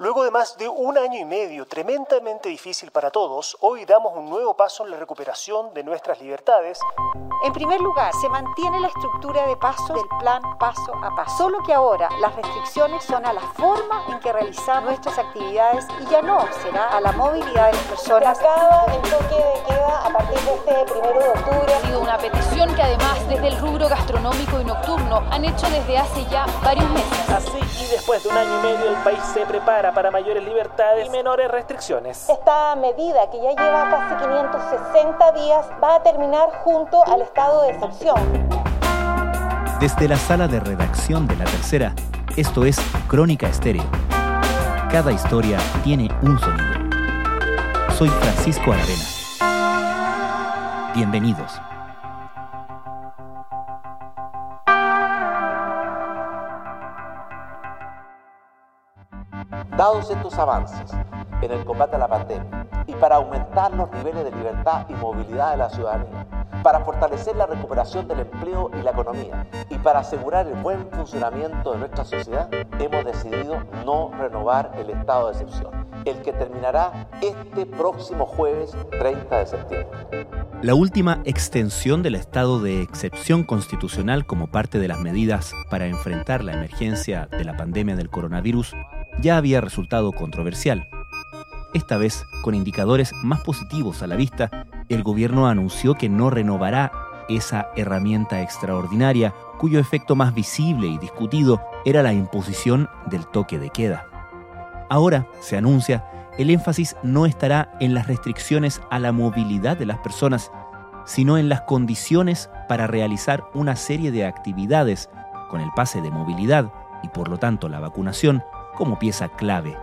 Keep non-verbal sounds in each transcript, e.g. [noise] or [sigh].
Luego de más de un año y medio tremendamente difícil para todos, hoy damos un nuevo paso en la recuperación de nuestras libertades. En primer lugar, se mantiene la estructura de paso del plan paso a paso, solo que ahora las restricciones son a la forma en que realizamos nuestras actividades y ya no será a la movilidad de las personas. Se acaba el toque de queda a partir de este primero de octubre. Ha sido una petición que además desde el rubro gastronómico y nocturno han hecho desde hace ya varios meses. Así y después de un año y medio el país se prepara para mayores libertades y menores restricciones. Esta medida, que ya lleva casi 560 días, va a terminar junto al estado de excepción. Desde la sala de redacción de La Tercera, esto es Crónica Estéreo. Cada historia tiene un sonido. Soy Francisco Aravena. Bienvenidos. Dados estos avances en el combate a la pandemia y para aumentar los niveles de libertad y movilidad de la ciudadanía, para fortalecer la recuperación del empleo y la economía y para asegurar el buen funcionamiento de nuestra sociedad, hemos decidido no renovar el estado de excepción, el que terminará este próximo jueves 30 de septiembre. La última extensión del estado de excepción constitucional como parte de las medidas para enfrentar la emergencia de la pandemia del coronavirus ya había resultado controversial. Esta vez, con indicadores más positivos a la vista, el gobierno anunció que no renovará esa herramienta extraordinaria cuyo efecto más visible y discutido era la imposición del toque de queda. Ahora, se anuncia, el énfasis no estará en las restricciones a la movilidad de las personas, sino en las condiciones para realizar una serie de actividades con el pase de movilidad y por lo tanto la vacunación como pieza clave.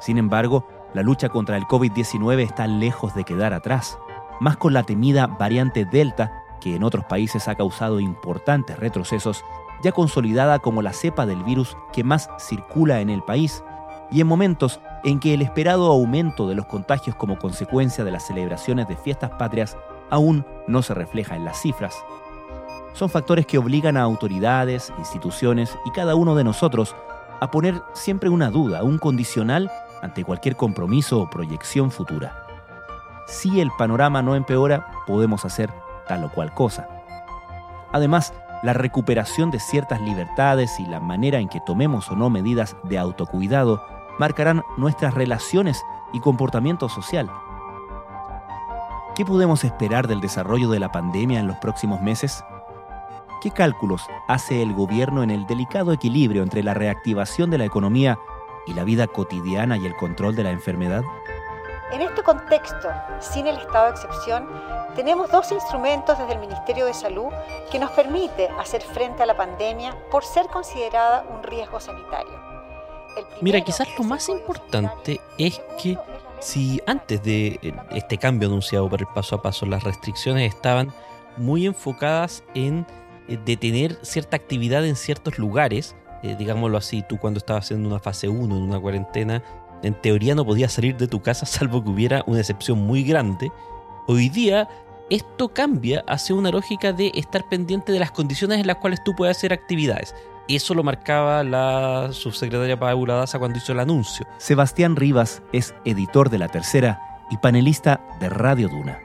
Sin embargo, la lucha contra el COVID-19 está lejos de quedar atrás, más con la temida variante Delta, que en otros países ha causado importantes retrocesos, ya consolidada como la cepa del virus que más circula en el país, y en momentos en que el esperado aumento de los contagios como consecuencia de las celebraciones de fiestas patrias aún no se refleja en las cifras. Son factores que obligan a autoridades, instituciones y cada uno de nosotros a poner siempre una duda, un condicional ante cualquier compromiso o proyección futura. Si el panorama no empeora, podemos hacer tal o cual cosa. Además, la recuperación de ciertas libertades y la manera en que tomemos o no medidas de autocuidado marcarán nuestras relaciones y comportamiento social. ¿Qué podemos esperar del desarrollo de la pandemia en los próximos meses? ¿Qué cálculos hace el gobierno en el delicado equilibrio entre la reactivación de la economía y la vida cotidiana y el control de la enfermedad? En este contexto, sin el estado de excepción, tenemos dos instrumentos desde el Ministerio de Salud que nos permite hacer frente a la pandemia por ser considerada un riesgo sanitario. Mira, quizás lo más importante es que si antes de este cambio anunciado por el paso a paso las restricciones estaban muy enfocadas en de tener cierta actividad en ciertos lugares, eh, digámoslo así, tú cuando estabas en una fase 1, en una cuarentena, en teoría no podías salir de tu casa [laughs] salvo que hubiera una excepción muy grande. Hoy día esto cambia hacia una lógica de estar pendiente de las condiciones en las cuales tú puedes hacer actividades. Eso lo marcaba la subsecretaria Paula Daza cuando hizo el anuncio. Sebastián Rivas es editor de La Tercera y panelista de Radio Duna.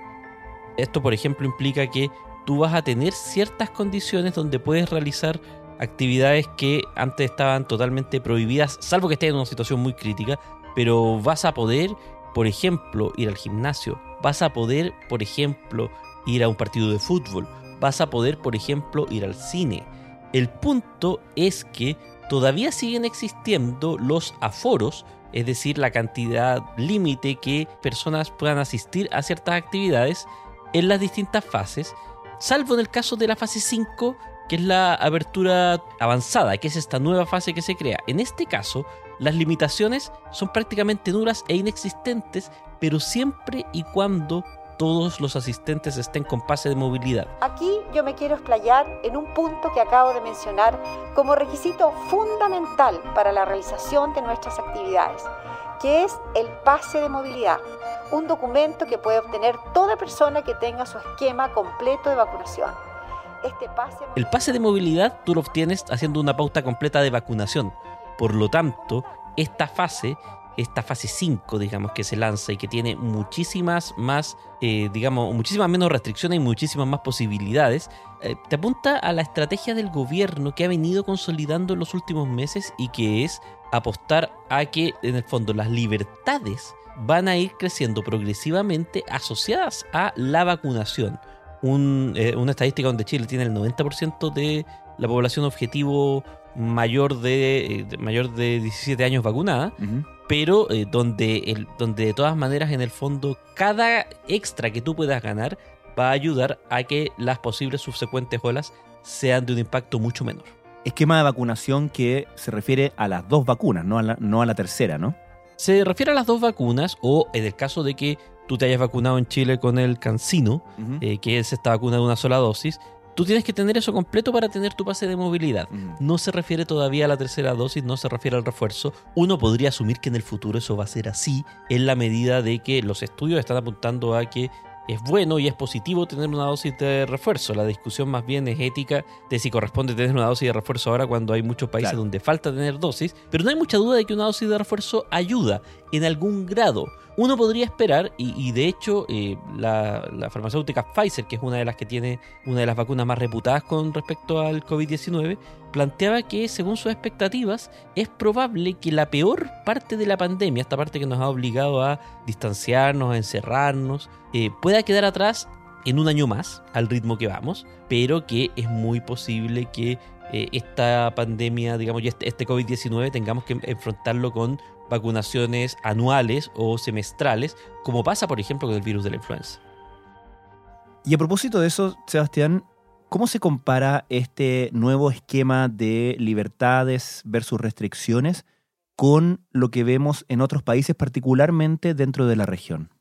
Esto, por ejemplo, implica que tú vas a tener ciertas condiciones donde puedes realizar actividades que antes estaban totalmente prohibidas, salvo que estés en una situación muy crítica, pero vas a poder, por ejemplo, ir al gimnasio, vas a poder, por ejemplo, ir a un partido de fútbol, vas a poder, por ejemplo, ir al cine. El punto es que todavía siguen existiendo los aforos, es decir, la cantidad límite que personas puedan asistir a ciertas actividades en las distintas fases salvo en el caso de la fase 5, que es la apertura avanzada, que es esta nueva fase que se crea. En este caso, las limitaciones son prácticamente nulas e inexistentes, pero siempre y cuando todos los asistentes estén con pase de movilidad. Aquí yo me quiero explayar en un punto que acabo de mencionar como requisito fundamental para la realización de nuestras actividades, que es el pase de movilidad un documento que puede obtener toda persona que tenga su esquema completo de vacunación. Este pase... El pase de movilidad tú lo obtienes haciendo una pauta completa de vacunación. Por lo tanto, esta fase esta fase 5, digamos, que se lanza y que tiene muchísimas más, eh, digamos, muchísimas menos restricciones y muchísimas más posibilidades, eh, te apunta a la estrategia del gobierno que ha venido consolidando en los últimos meses y que es apostar a que, en el fondo, las libertades van a ir creciendo progresivamente asociadas a la vacunación. Eh, una estadística donde Chile tiene el 90% de la población objetivo mayor de, mayor de 17 años vacunada, pero eh, donde, el, donde de todas maneras en el fondo cada extra que tú puedas ganar va a ayudar a que las posibles subsecuentes olas sean de un impacto mucho menor. Esquema de vacunación que se refiere a las dos vacunas, no a la, no a la tercera, ¿no? Se refiere a las dos vacunas o en el caso de que tú te hayas vacunado en Chile con el Cancino, eh, que es esta vacuna de una sola dosis, Tú tienes que tener eso completo para tener tu pase de movilidad. No se refiere todavía a la tercera dosis, no se refiere al refuerzo. Uno podría asumir que en el futuro eso va a ser así, en la medida de que los estudios están apuntando a que es bueno y es positivo tener una dosis de refuerzo. La discusión más bien es ética de si corresponde tener una dosis de refuerzo ahora cuando hay muchos países donde falta tener dosis, pero no hay mucha duda de que una dosis de refuerzo ayuda en algún grado. Uno podría esperar, y, de hecho eh, la, farmacéutica Pfizer, que es una de las que tiene una de las vacunas más reputadas con respecto al COVID-19, planteaba que según sus expectativas es probable que la peor parte de la pandemia, esta parte que nos ha obligado a distanciarnos, a encerrarnos, eh, pueda quedar atrás en un año más al ritmo que vamos, pero que es muy posible que eh, esta pandemia, digamos, y este, este COVID-19 tengamos que enfrentarlo con vacunaciones anuales o semestrales, como pasa por ejemplo con el virus de la influenza. Y a propósito de eso, Sebastián, ¿cómo se compara este nuevo esquema de libertades versus restricciones con lo que vemos en otros países, particularmente dentro de la región?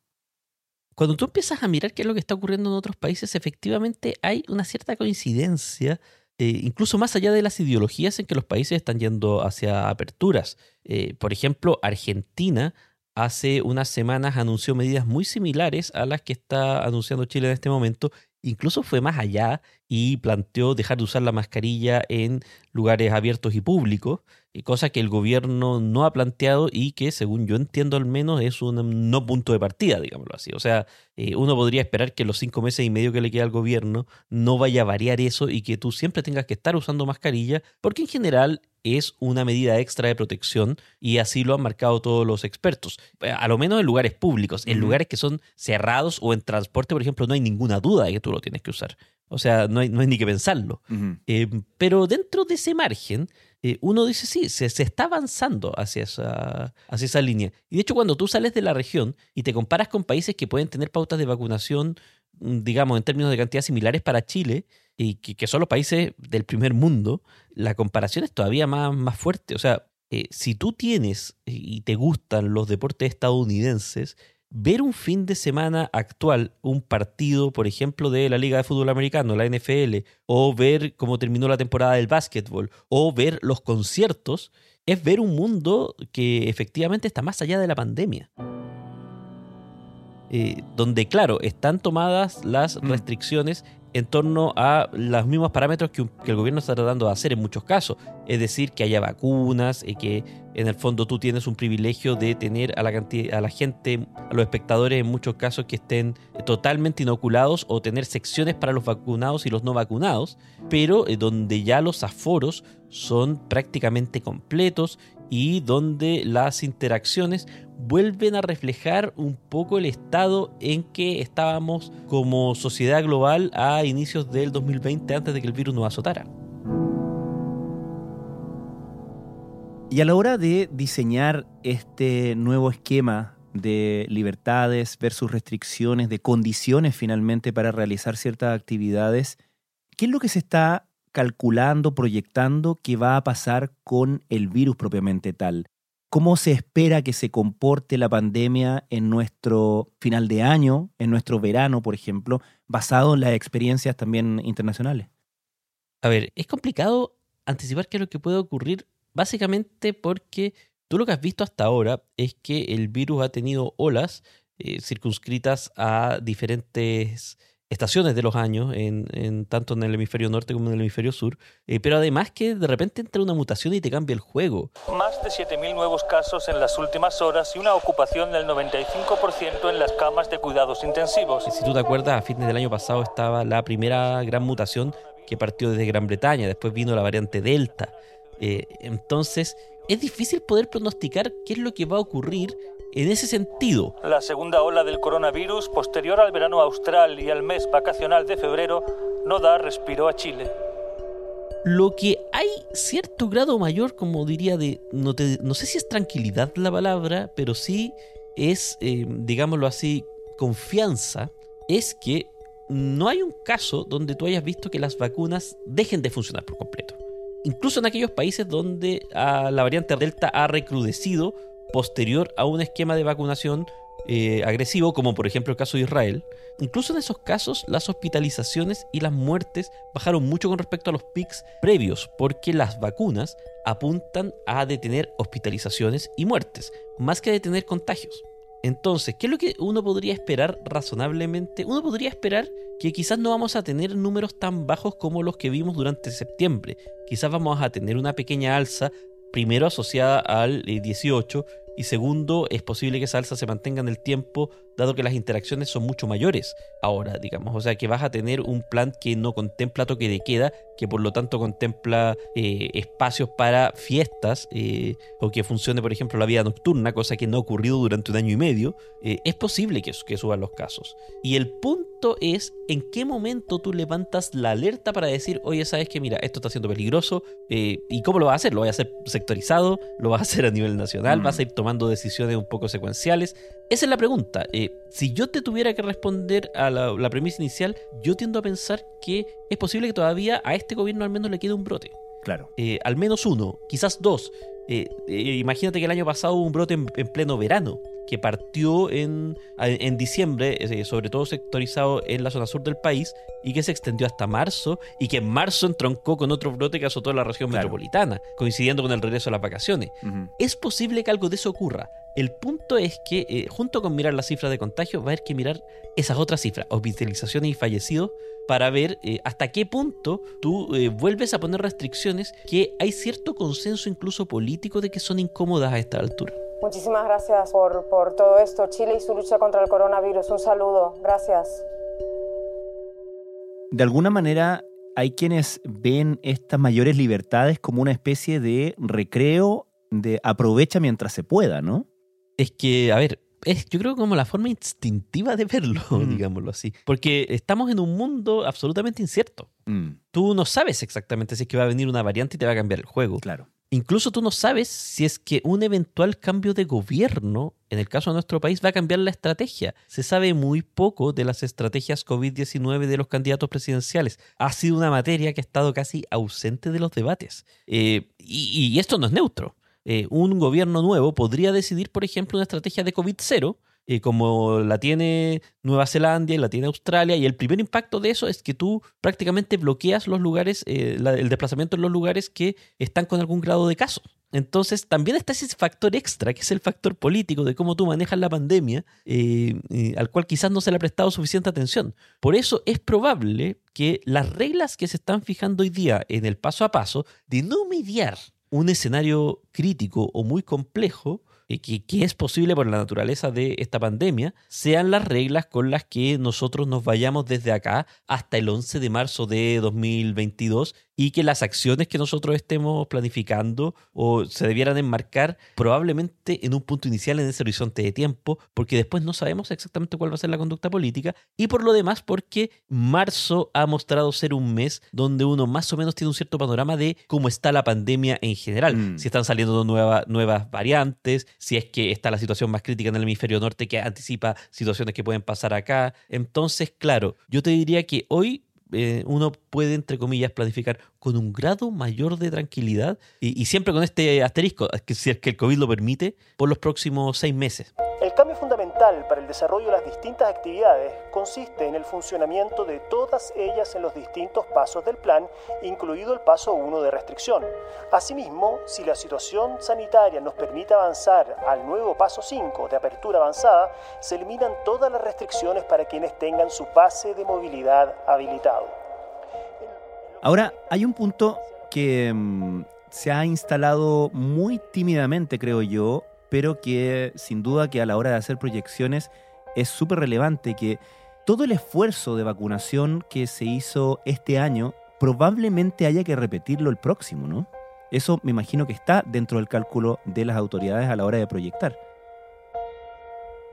Cuando tú empiezas a mirar qué es lo que está ocurriendo en otros países, efectivamente hay una cierta coincidencia eh, incluso más allá de las ideologías en que los países están yendo hacia aperturas. Eh, por ejemplo, Argentina hace unas semanas anunció medidas muy similares a las que está anunciando Chile en este momento. Incluso fue más allá y planteó dejar de usar la mascarilla en lugares abiertos y públicos, cosa que el gobierno no ha planteado y que, según yo entiendo al menos, es un no punto de partida, digámoslo así. O sea, eh, uno podría esperar que los cinco meses y medio que le queda al gobierno no vaya a variar eso y que tú siempre tengas que estar usando mascarilla, porque en general es una medida extra de protección y así lo han marcado todos los expertos. A lo menos en lugares públicos, en lugares que son cerrados o en transporte, por ejemplo, no hay ninguna duda de que tú lo tienes que usar. O sea, no hay, no hay ni que pensarlo. Eh, pero dentro de ese margen, eh, uno dice, sí, se, se, está avanzando hacia esa, hacia esa línea. Y de hecho, cuando tú sales de la región y te comparas con países que pueden tener pautas de vacunación, mm, digamos, en términos de cantidad similares para Chile, y que, son los países del primer mundo, la comparación es todavía más, más fuerte. O sea, eh, si tú tienes y te gustan los deportes estadounidenses, ver un fin de semana actual, un partido, por ejemplo, de la Liga de Fútbol Americano, la NFL, o ver cómo terminó la temporada del básquetbol, o ver los conciertos, es ver un mundo que efectivamente está más allá de la pandemia. Eh, donde, claro, están tomadas las mm. En torno a los mismos parámetros que, el gobierno está tratando de hacer en muchos casos. Es decir, que haya vacunas, y que en el fondo tú tienes un privilegio de tener a la, a la gente, a los espectadores en muchos casos que estén totalmente inoculados o tener secciones para los vacunados y los no vacunados, pero eh, donde ya los aforos son prácticamente completos y donde las interacciones vuelven a reflejar un poco el estado en que estábamos como sociedad global a inicios del 2020 antes de que el virus nos azotara. Y a la hora de diseñar este nuevo esquema de libertades versus restricciones, de condiciones finalmente para realizar ciertas actividades, ¿qué es lo que se está calculando, proyectando que va a pasar con el virus propiamente tal? ¿Cómo se espera que se comporte la pandemia en nuestro final de año, en nuestro verano, por ejemplo, basado en las experiencias también internacionales? A ver, es complicado anticipar qué es lo que puede ocurrir, básicamente porque tú lo que has visto hasta ahora es que el virus ha tenido olas eh, circunscritas a diferentes estaciones de los años, en, tanto en el hemisferio norte como en el hemisferio sur, eh, pero además que de repente entra una mutación y te cambia el juego. Más de 7.000 nuevos casos en las últimas horas y una ocupación del 95% en las camas de cuidados intensivos. Si tú te acuerdas, a fines del año pasado estaba la primera gran mutación que partió desde Gran Bretaña, después vino la variante Delta. Eh, entonces, es difícil poder pronosticar qué es lo que va a ocurrir en ese sentido. La segunda ola del coronavirus, posterior al verano austral y al mes vacacional de febrero, no da respiro a Chile. Lo que hay cierto grado mayor, como diría, de, no, no sé si es tranquilidad la palabra, pero sí es, eh, digámoslo así, confianza, es que no hay un caso donde tú hayas visto que las vacunas dejen de funcionar por completo. Incluso en aquellos países donde ah, la variante Delta ha recrudecido posterior a un esquema de vacunación eh, agresivo, como por ejemplo el caso de Israel, incluso en esos casos las hospitalizaciones y las muertes bajaron mucho con respecto a los pics previos, porque las vacunas apuntan a detener hospitalizaciones y muertes, más que a detener contagios. Entonces, ¿qué es lo que uno podría esperar razonablemente? Uno podría esperar que quizás no vamos a tener números tan bajos como los que vimos durante septiembre. Quizás vamos a tener una pequeña alza primero asociada al 18 eh, y segundo, es posible que esa alza se mantenga en el tiempo, dado que las interacciones son mucho mayores ahora, digamos. O sea, que vas a tener un plan que no contempla toque de queda, que por lo tanto contempla eh, espacios para fiestas, eh, o que funcione, por ejemplo, la vida nocturna, cosa que no ha ocurrido durante un año y medio. es posible que, que suban los casos. Y el punto es en qué momento tú levantas la alerta para decir, oye, sabes que mira, esto está siendo peligroso, ¿y cómo lo vas a hacer? ¿Lo vas a hacer sectorizado? ¿Lo vas a hacer a nivel nacional? ¿Vas a ir tomando decisiones un poco secuenciales? Esa es la pregunta. Eh, si yo te tuviera que responder a la, premisa inicial, yo tiendo a pensar que es posible que todavía a este gobierno al menos le quede un brote. Claro. Eh, al menos uno, quizás dos. Eh, imagínate que el año pasado hubo un brote en, pleno verano, que partió en, en diciembre, sobre todo sectorizado en la zona sur del país, y que se extendió hasta marzo, y que en marzo entroncó con otro brote que azotó la región metropolitana, coincidiendo con el regreso a las vacaciones. Es posible que algo de eso ocurra. El punto es que, eh, junto con mirar las cifras de contagio, va a haber que mirar esas otras cifras, hospitalizaciones y fallecidos, para ver eh, hasta qué punto tú eh, vuelves a poner restricciones que hay cierto consenso incluso político de que son incómodas a esta altura. Muchísimas gracias por, por todo esto, Chile y su lucha contra el coronavirus. Un saludo, gracias. De alguna manera, hay quienes ven estas mayores libertades como una especie de recreo, de aprovecha mientras se pueda, ¿no? Es que, a ver, es yo creo como la forma instintiva de verlo, [laughs] mm. digámoslo así. Porque estamos en un mundo absolutamente incierto. Mm. Tú no sabes exactamente si es que va a venir una variante y te va a cambiar el juego. Claro. Incluso tú no sabes si es que un eventual cambio de gobierno, en el caso de nuestro país, va a cambiar la estrategia. Se sabe muy poco de las estrategias COVID-19 de los candidatos presidenciales. Ha sido una materia que ha estado casi ausente de los debates. Eh, y, esto no es neutro. Eh, un gobierno nuevo podría decidir, por ejemplo, una estrategia de COVID-0 eh, como la tiene Nueva Zelanda y la tiene Australia, y el primer impacto de eso es que tú prácticamente bloqueas los lugares, eh, el desplazamiento en los lugares que están con algún grado de caso. Entonces también está ese factor extra, que es el factor político de cómo tú manejas la pandemia, eh, al cual quizás no se le ha prestado suficiente atención. Por eso es probable que las reglas que se están fijando hoy día en el paso a paso de no mediar un escenario crítico o muy complejo, que, que, es posible por la naturaleza de esta pandemia, sean las reglas con las que nosotros nos vayamos desde acá hasta el 11 de marzo de 2022 y que las acciones que nosotros estemos planificando o se debieran enmarcar probablemente en un punto inicial en ese horizonte de tiempo, porque después no sabemos exactamente cuál va a ser la conducta política y por lo demás porque marzo ha mostrado ser un mes donde uno más o menos tiene un cierto panorama de cómo está la pandemia en general, mm. si están saliendo nuevas variantes, si es que está la situación más crítica en el hemisferio norte que anticipa situaciones que pueden pasar acá. Entonces, claro, yo te diría que hoy eh, uno puede, entre comillas, planificar con un grado mayor de tranquilidad y, siempre con este asterisco, que si es que el COVID lo permite, por los próximos seis meses. Para el desarrollo de las distintas actividades consiste en el funcionamiento de todas ellas en los distintos pasos del plan, incluido el paso 1 de restricción. Asimismo, si la situación sanitaria nos permite avanzar al nuevo paso 5 de apertura avanzada, se eliminan todas las restricciones para quienes tengan su pase de movilidad habilitado. Ahora, hay un punto que mm, se ha instalado muy tímidamente, creo yo, pero que sin duda que a la hora de hacer proyecciones es súper relevante, que todo el esfuerzo de vacunación que se hizo este año probablemente haya que repetirlo el próximo, ¿no? Eso me imagino que está dentro del cálculo de las autoridades a la hora de proyectar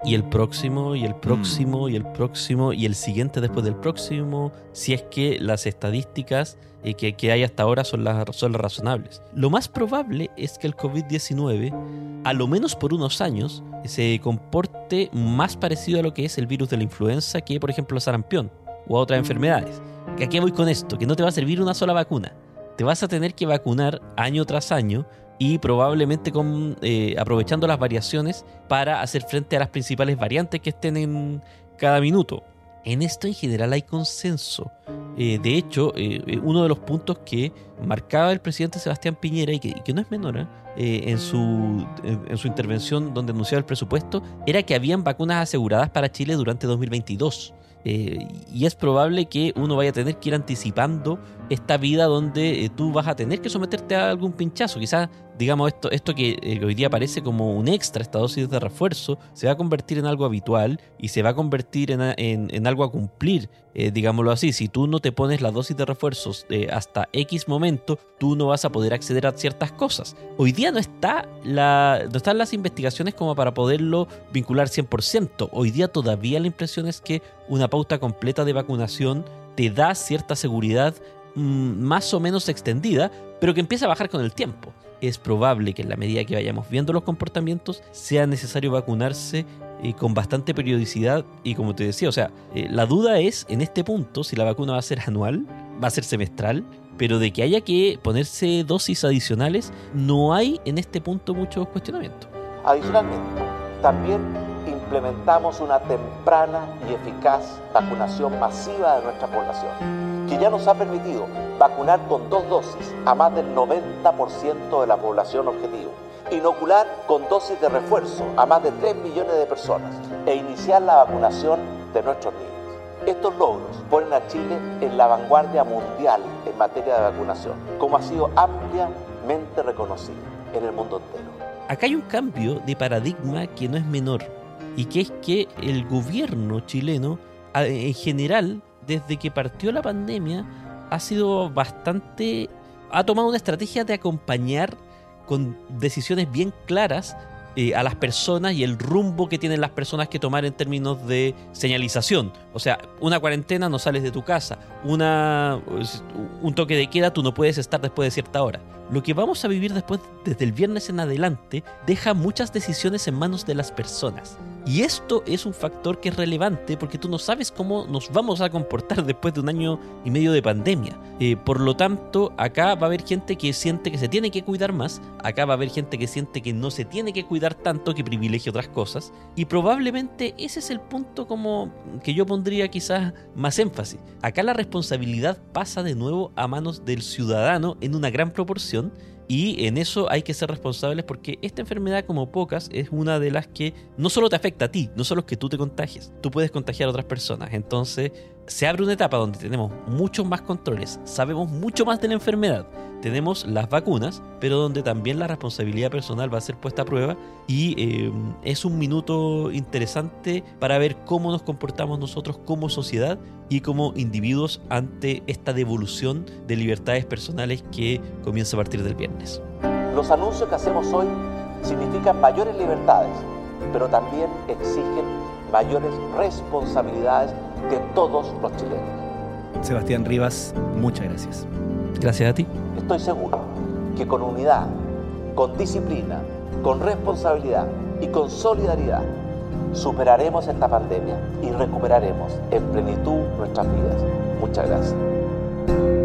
y el próximo, y el próximo, y el próximo, y el siguiente después del próximo, si es que las estadísticas eh, que, hay hasta ahora son las, son las razonables. Lo más probable es que el COVID-19, a lo menos por unos años, se comporte más parecido a lo que es el virus de la influenza que, por ejemplo, el sarampión o a otras enfermedades. ¿A qué voy con esto? Que no te va a servir una sola vacuna. Te vas a tener que vacunar año tras año y probablemente eh, aprovechando las variaciones para hacer frente a las principales variantes que estén en cada minuto. En esto en general hay consenso. Eh, de hecho, eh, uno de los puntos que marcaba el presidente Sebastián Piñera y que, no es menor en, su, en su intervención donde anunciaba el presupuesto era que habían vacunas aseguradas para Chile durante 2022. Eh, y es probable que uno vaya a tener que ir anticipando esta vida donde eh, tú vas a tener que someterte a algún pinchazo. Quizás, digamos, esto, esto que eh, hoy día parece como un extra, esta dosis de refuerzo, se va a convertir en algo habitual y se va a convertir en, en, algo a cumplir, digámoslo así. Si tú no te pones la dosis de refuerzos hasta X momento, tú no vas a poder acceder a ciertas cosas. Hoy día no, está la, no están las investigaciones como para poderlo vincular 100%. Hoy día todavía la impresión es que una pauta completa de vacunación te da cierta seguridad Mm, más o menos extendida, pero que empieza a bajar con el tiempo. Es probable que en la medida que vayamos viendo los comportamientos sea necesario vacunarse eh, con bastante periodicidad y como te decía, o sea, eh, la duda es en este punto si la vacuna va a ser anual, va a ser semestral, pero de que haya que ponerse dosis adicionales, no hay en este punto mucho cuestionamiento. Adicionalmente, también implementamos una temprana y eficaz vacunación masiva de nuestra población, que ya nos ha permitido vacunar con dos dosis a más del 90% de la población objetivo, inocular con dosis de refuerzo a más de 3 millones de personas e iniciar la vacunación de nuestros niños. Estos logros ponen a Chile en la vanguardia mundial en materia de vacunación, como ha sido ampliamente reconocido en el mundo entero. Acá hay un cambio de paradigma que no es menor y que es que el gobierno chileno, en general, desde que partió la pandemia, ha sido bastante... ha tomado una estrategia de acompañar con decisiones bien claras eh, a las personas y el rumbo que tienen las personas que tomar en términos de señalización. O sea, una cuarentena no sales de tu casa, una, un toque de queda tú no puedes estar después de cierta hora. Lo que vamos a vivir después, desde el viernes en adelante, deja muchas decisiones en manos de las personas. Y esto es un factor que es relevante porque tú no sabes cómo nos vamos a comportar después de un año y medio de pandemia. Eh, por lo tanto, acá va a haber gente que siente que se tiene que cuidar más, acá va a haber gente que siente que no se tiene que cuidar tanto, que privilegia otras cosas. Y probablemente ese es el punto como que yo pondría quizás más énfasis. Acá la responsabilidad pasa de nuevo a manos del ciudadano en una gran proporción y en eso hay que ser responsables porque esta enfermedad, como pocas, es una de las que no solo te afecta a ti, no solo es que tú te contagies, tú puedes contagiar a otras personas. Entonces, se abre una etapa donde tenemos muchos más controles, sabemos mucho más de la enfermedad, tenemos las vacunas, pero donde también la responsabilidad personal va a ser puesta a prueba y eh, es un minuto interesante para ver cómo nos comportamos nosotros como sociedad y como individuos ante esta devolución de libertades personales que comienza a partir del viernes. Los anuncios que hacemos hoy significan mayores libertades, pero también exigen mayores responsabilidades de todos los chilenos. Sebastián Rivas, muchas gracias. Gracias a ti. Estoy seguro que con unidad, con disciplina, con responsabilidad y con solidaridad superaremos esta pandemia y recuperaremos en plenitud nuestras vidas. Muchas gracias.